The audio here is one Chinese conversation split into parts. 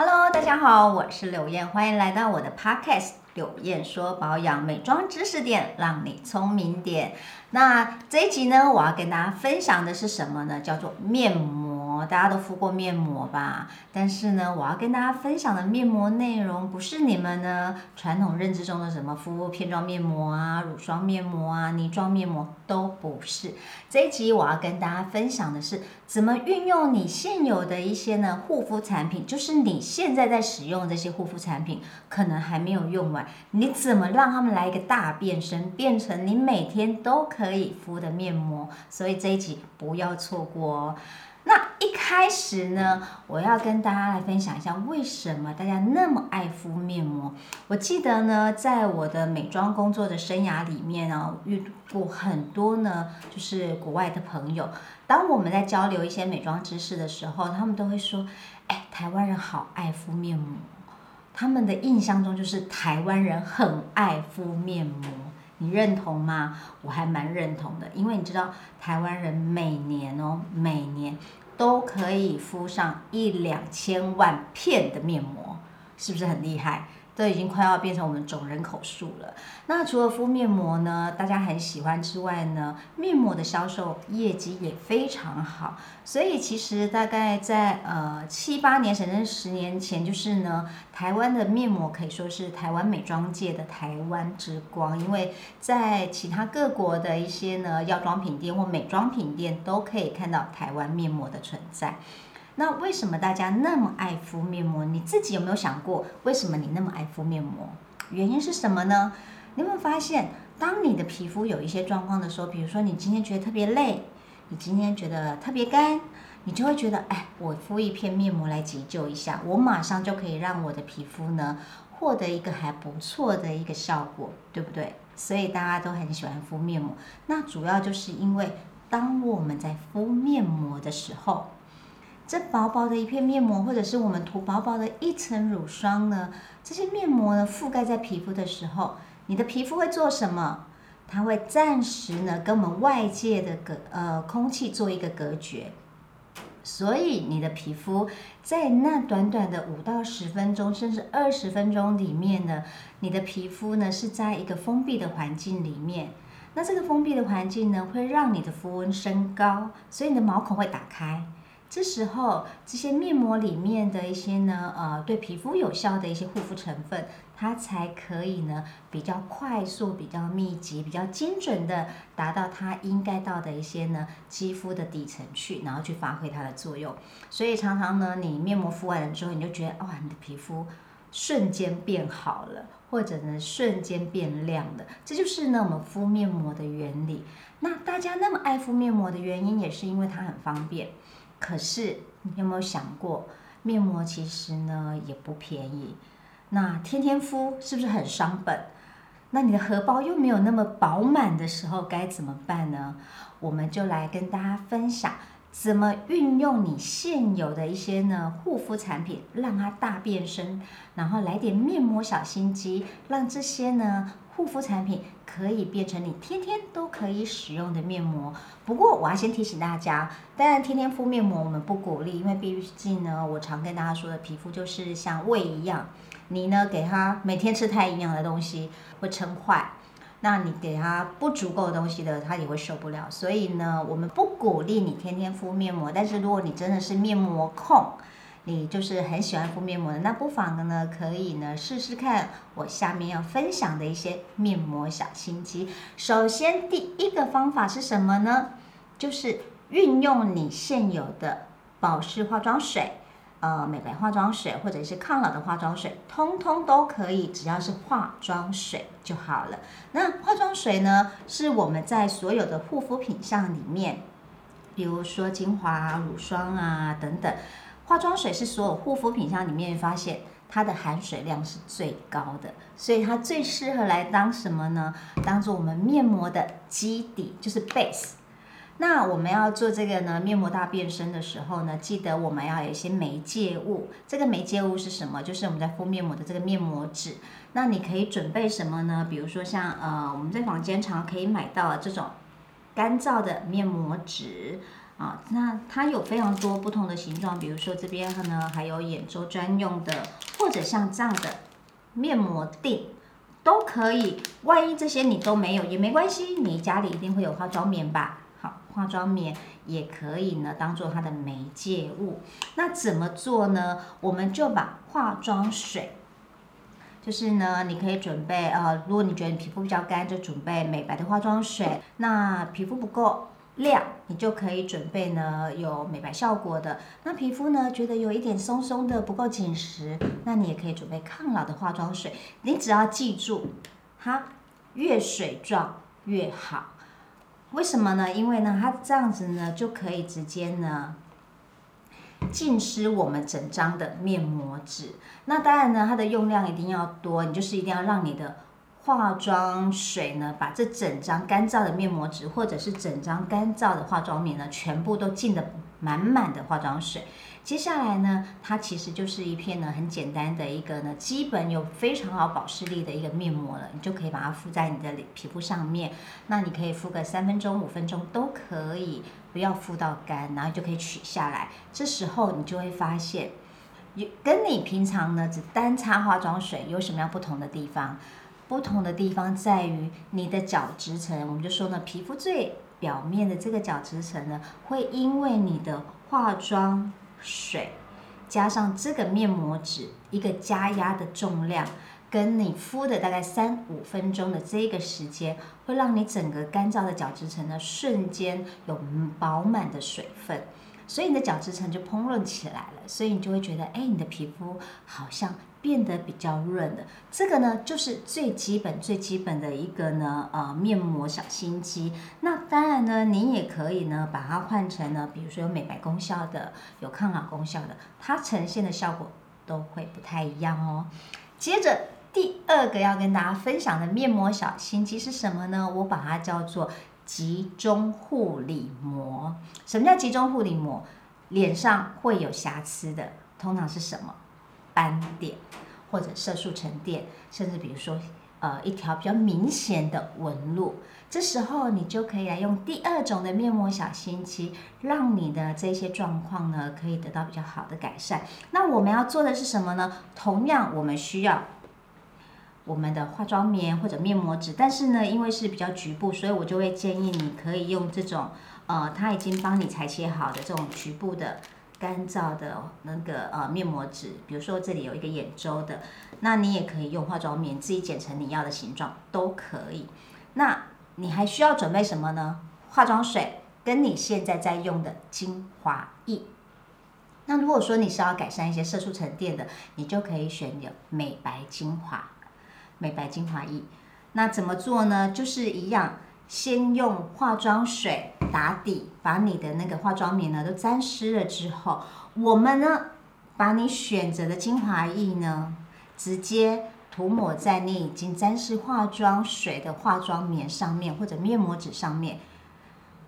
Hello，大家好，我是柳燕，欢迎来到我的 Podcast。柳燕说保养美妆知识点，让你聪明点。那这一集呢，我要跟大家分享的是什么呢？叫做面膜。大家都敷过面膜吧？但是呢，我要跟大家分享的面膜内容，不是你们呢传统认知中的什么敷片状面膜啊、乳霜面膜啊、泥状面膜，都不是。这一集我要跟大家分享的是，怎么运用你现有的一些呢护肤产品，就是你现在在使用这些护肤产品，可能还没有用完，你怎么让他们来一个大变身，变成你每天都可以敷的面膜？所以这一集不要错过哦。那一开始呢，我要跟大家来分享一下为什么大家那么爱敷面膜。我记得呢，在我的美妆工作的生涯里面呢，遇过很多呢，就是国外的朋友。当我们在交流一些美妆知识的时候，他们都会说：“哎，台湾人好爱敷面膜。”他们的印象中就是台湾人很爱敷面膜。你认同吗？我还蛮认同的，因为你知道台湾人每年哦，每年都可以敷上一两千万片的面膜，是不是很厉害？都已经快要变成我们总人口数了。那除了敷面膜呢，大家很喜欢之外呢，面膜的销售业绩也非常好。所以其实大概在呃七八年甚至十年前，就是呢，台湾的面膜可以说是台湾美妆界的台湾之光，因为在其他各国的一些呢药妆品店或美妆品店都可以看到台湾面膜的存在。那为什么大家那么爱敷面膜？你自己有没有想过，为什么你那么爱敷面膜？原因是什么呢？你有没有发现，当你的皮肤有一些状况的时候，比如说你今天觉得特别累，你今天觉得特别干，你就会觉得，哎，我敷一片面膜来急救一下，我马上就可以让我的皮肤呢获得一个还不错的一个效果，对不对？所以大家都很喜欢敷面膜。那主要就是因为，当我们在敷面膜的时候，这薄薄的一片面膜，或者是我们涂薄薄的一层乳霜呢？这些面膜呢覆盖在皮肤的时候，你的皮肤会做什么？它会暂时呢跟我们外界的隔呃空气做一个隔绝，所以你的皮肤在那短短的五到十分钟，甚至二十分钟里面呢，你的皮肤呢是在一个封闭的环境里面。那这个封闭的环境呢，会让你的肤温升高，所以你的毛孔会打开。这时候，这些面膜里面的一些呢，呃，对皮肤有效的一些护肤成分，它才可以呢，比较快速、比较密集、比较精准的达到它应该到的一些呢肌肤的底层去，然后去发挥它的作用。所以常常呢，你面膜敷完了之后，你就觉得哇，你的皮肤瞬间变好了，或者呢瞬间变亮了。这就是呢我们敷面膜的原理。那大家那么爱敷面膜的原因，也是因为它很方便。可是你有没有想过，面膜其实呢也不便宜，那天天敷是不是很伤本？那你的荷包又没有那么饱满的时候该怎么办呢？我们就来跟大家分享，怎么运用你现有的一些呢护肤产品，让它大变身，然后来点面膜小心机，让这些呢。护肤产品可以变成你天天都可以使用的面膜。不过我要先提醒大家，当然天天敷面膜我们不鼓励，因为毕竟呢，我常跟大家说的，皮肤就是像胃一样，你呢给它每天吃太营养的东西会撑坏，那你给它不足够的东西的，它也会受不了。所以呢，我们不鼓励你天天敷面膜。但是如果你真的是面膜控，你就是很喜欢敷面膜的，那不妨呢，可以呢试试看我下面要分享的一些面膜小心机。首先，第一个方法是什么呢？就是运用你现有的保湿化妆水、呃美白化妆水或者是抗老的化妆水，通通都可以，只要是化妆水就好了。那化妆水呢，是我们在所有的护肤品项里面，比如说精华、乳霜啊等等。化妆水是所有护肤品箱里面发现它的含水量是最高的，所以它最适合来当什么呢？当做我们面膜的基底，就是 base。那我们要做这个呢面膜大变身的时候呢，记得我们要有一些媒介物。这个媒介物是什么？就是我们在敷面膜的这个面膜纸。那你可以准备什么呢？比如说像呃我们在房间常可以买到这种干燥的面膜纸。啊，那它有非常多不同的形状，比如说这边呢还有眼周专用的，或者像这样的面膜锭都可以。万一这些你都没有也没关系，你家里一定会有化妆棉吧？好，化妆棉也可以呢，当做它的媒介物。那怎么做呢？我们就把化妆水，就是呢，你可以准备呃，如果你觉得你皮肤比较干，就准备美白的化妆水。那皮肤不够。亮，你就可以准备呢有美白效果的。那皮肤呢觉得有一点松松的不够紧实，那你也可以准备抗老的化妆水。你只要记住，它越水状越好。为什么呢？因为呢它这样子呢就可以直接呢浸湿我们整张的面膜纸。那当然呢它的用量一定要多，你就是一定要让你的。化妆水呢，把这整张干燥的面膜纸，或者是整张干燥的化妆棉呢，全部都浸得满满的化妆水。接下来呢，它其实就是一片呢很简单的一个呢，基本有非常好保湿力的一个面膜了。你就可以把它敷在你的皮肤上面。那你可以敷个三分钟、五分钟都可以，不要敷到干，然后就可以取下来。这时候你就会发现，有跟你平常呢只单擦化妆水有什么样不同的地方？不同的地方在于你的角质层，我们就说呢，皮肤最表面的这个角质层呢，会因为你的化妆水加上这个面膜纸一个加压的重量，跟你敷的大概三五分钟的这个时间，会让你整个干燥的角质层呢瞬间有饱满的水分。所以你的角质层就蓬润起来了，所以你就会觉得，哎，你的皮肤好像变得比较润了。这个呢，就是最基本、最基本的一个呢，呃，面膜小心机。那当然呢，你也可以呢，把它换成呢，比如说有美白功效的、有抗老功效的，它呈现的效果都会不太一样哦。接着第二个要跟大家分享的面膜小心机是什么呢？我把它叫做。集中护理膜，什么叫集中护理膜？脸上会有瑕疵的，通常是什么？斑点或者色素沉淀，甚至比如说，呃，一条比较明显的纹路。这时候你就可以来用第二种的面膜小心机，让你的这些状况呢，可以得到比较好的改善。那我们要做的是什么呢？同样，我们需要。我们的化妆棉或者面膜纸，但是呢，因为是比较局部，所以我就会建议你可以用这种，呃，它已经帮你裁切好的这种局部的干燥的那个呃面膜纸。比如说这里有一个眼周的，那你也可以用化妆棉自己剪成你要的形状都可以。那你还需要准备什么呢？化妆水跟你现在在用的精华液。那如果说你是要改善一些色素沉淀的，你就可以选有美白精华。美白精华液，那怎么做呢？就是一样，先用化妆水打底，把你的那个化妆棉呢都沾湿了之后，我们呢把你选择的精华液呢直接涂抹在你已经沾湿化妆水的化妆棉上面或者面膜纸上面，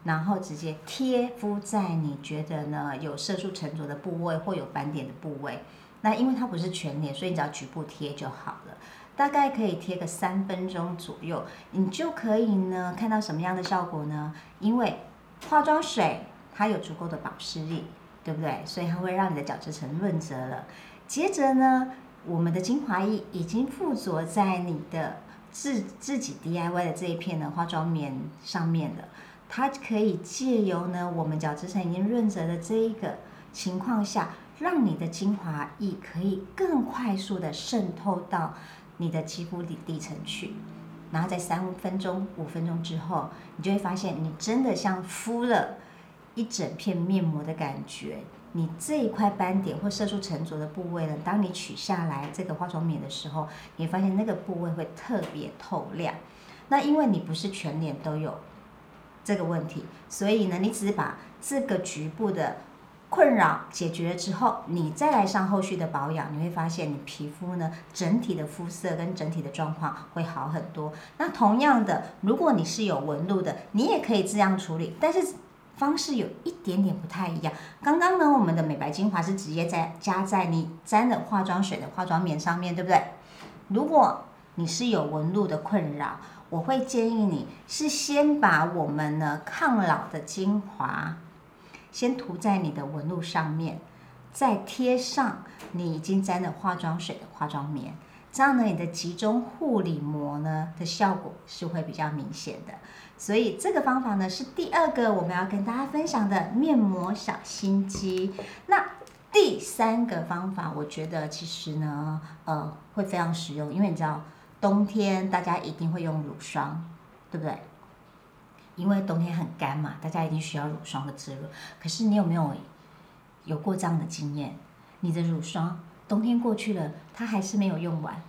然后直接贴敷在你觉得呢有色素沉着的部位或有斑点的部位。那因为它不是全脸，所以你只要局部贴就好了。大概可以贴个三分钟左右，你就可以呢看到什么样的效果呢？因为化妆水它有足够的保湿力，对不对？所以它会让你的角质层润泽了。接着呢，我们的精华液已经附着在你的自自己 DIY 的这一片的化妆棉上面了，它可以借由呢我们角质层已经润泽的这一个情况下，让你的精华液可以更快速的渗透到。你的肌肤底底层去，然后在三分钟、五分钟之后，你就会发现你真的像敷了一整片面膜的感觉。你这一块斑点或色素沉着的部位呢，当你取下来这个化妆棉的时候，你发现那个部位会特别透亮。那因为你不是全脸都有这个问题，所以呢，你只是把这个局部的。困扰解决了之后，你再来上后续的保养，你会发现你皮肤呢整体的肤色跟整体的状况会好很多。那同样的，如果你是有纹路的，你也可以这样处理，但是方式有一点点不太一样。刚刚呢，我们的美白精华是直接在加在你沾了化妆水的化妆棉上面对不对？如果你是有纹路的困扰，我会建议你是先把我们呢抗老的精华。先涂在你的纹路上面，再贴上你已经沾了化妆水的化妆棉，这样呢，你的集中护理膜呢的效果是会比较明显的。所以这个方法呢是第二个我们要跟大家分享的面膜小心机。那第三个方法，我觉得其实呢，呃，会非常实用，因为你知道冬天大家一定会用乳霜，对不对？因为冬天很干嘛，大家一定需要乳霜的滋润。可是你有没有有过这样的经验？你的乳霜冬天过去了，它还是没有用完，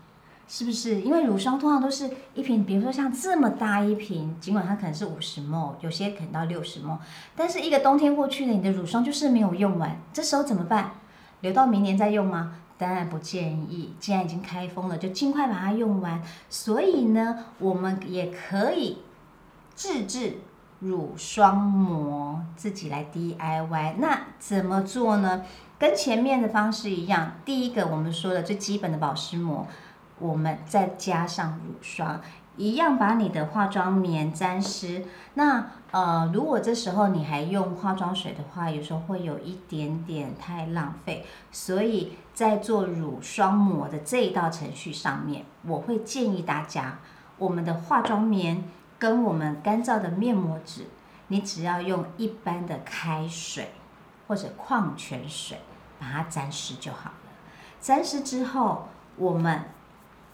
是不是？因为乳霜通常都是一瓶，比如说像这么大一瓶，尽管它可能是五十 ml，有些可能到六十 ml，但是一个冬天过去了，你的乳霜就是没有用完，这时候怎么办？留到明年再用吗？当然不建议。既然已经开封了，就尽快把它用完。所以呢，我们也可以自制乳霜膜，自己来 DIY。那怎么做呢？跟前面的方式一样，第一个我们说的最基本的保湿膜，我们再加上乳霜。一样把你的化妆棉沾湿。那呃，如果这时候你还用化妆水的话，有时候会有一点点太浪费。所以在做乳霜膜的这一道程序上面，我会建议大家，我们的化妆棉跟我们干燥的面膜纸，你只要用一般的开水或者矿泉水把它沾湿就好了。沾湿之后，我们。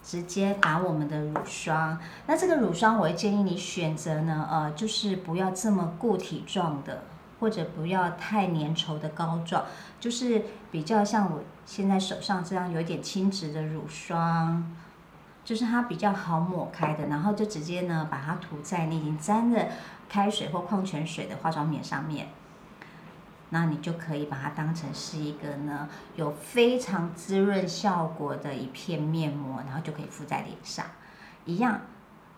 直接把我们的乳霜，那这个乳霜我会建议你选择呢，呃，就是不要这么固体状的，或者不要太粘稠的膏状，就是比较像我现在手上这样有点轻质的乳霜，就是它比较好抹开的，然后就直接呢把它涂在你已经沾了开水或矿泉水的化妆棉上面。那你就可以把它当成是一个呢，有非常滋润效果的一片面膜，然后就可以敷在脸上，一样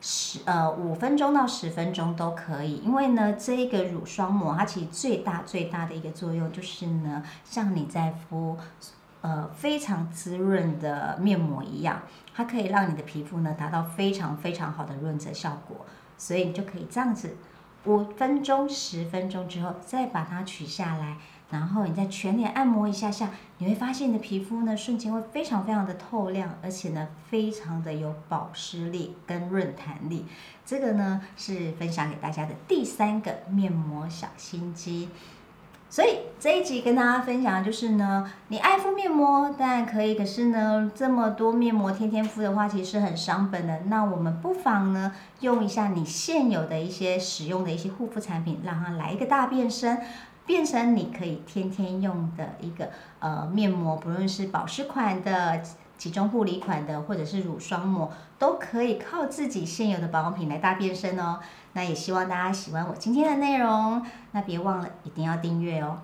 十呃五分钟到十分钟都可以。因为呢，这一个乳霜膜它其实最大最大的一个作用就是呢，像你在敷呃非常滋润的面膜一样，它可以让你的皮肤呢达到非常非常好的润泽效果，所以你就可以这样子。五分钟、十分钟之后，再把它取下来，然后你再全脸按摩一下下，你会发现你的皮肤呢，瞬间会非常非常的透亮，而且呢，非常的有保湿力跟润弹力。这个呢，是分享给大家的第三个面膜小心机。所以这一集跟大家分享的就是呢，你爱敷面膜当然可以，可是呢，这么多面膜天天敷的话，其实很伤本的。那我们不妨呢，用一下你现有的一些使用的一些护肤产品，让它来一个大变身，变成你可以天天用的一个呃面膜，不论是保湿款的。集中护理款的，或者是乳霜膜，都可以靠自己现有的保养品来大变身哦。那也希望大家喜欢我今天的内容，那别忘了一定要订阅哦。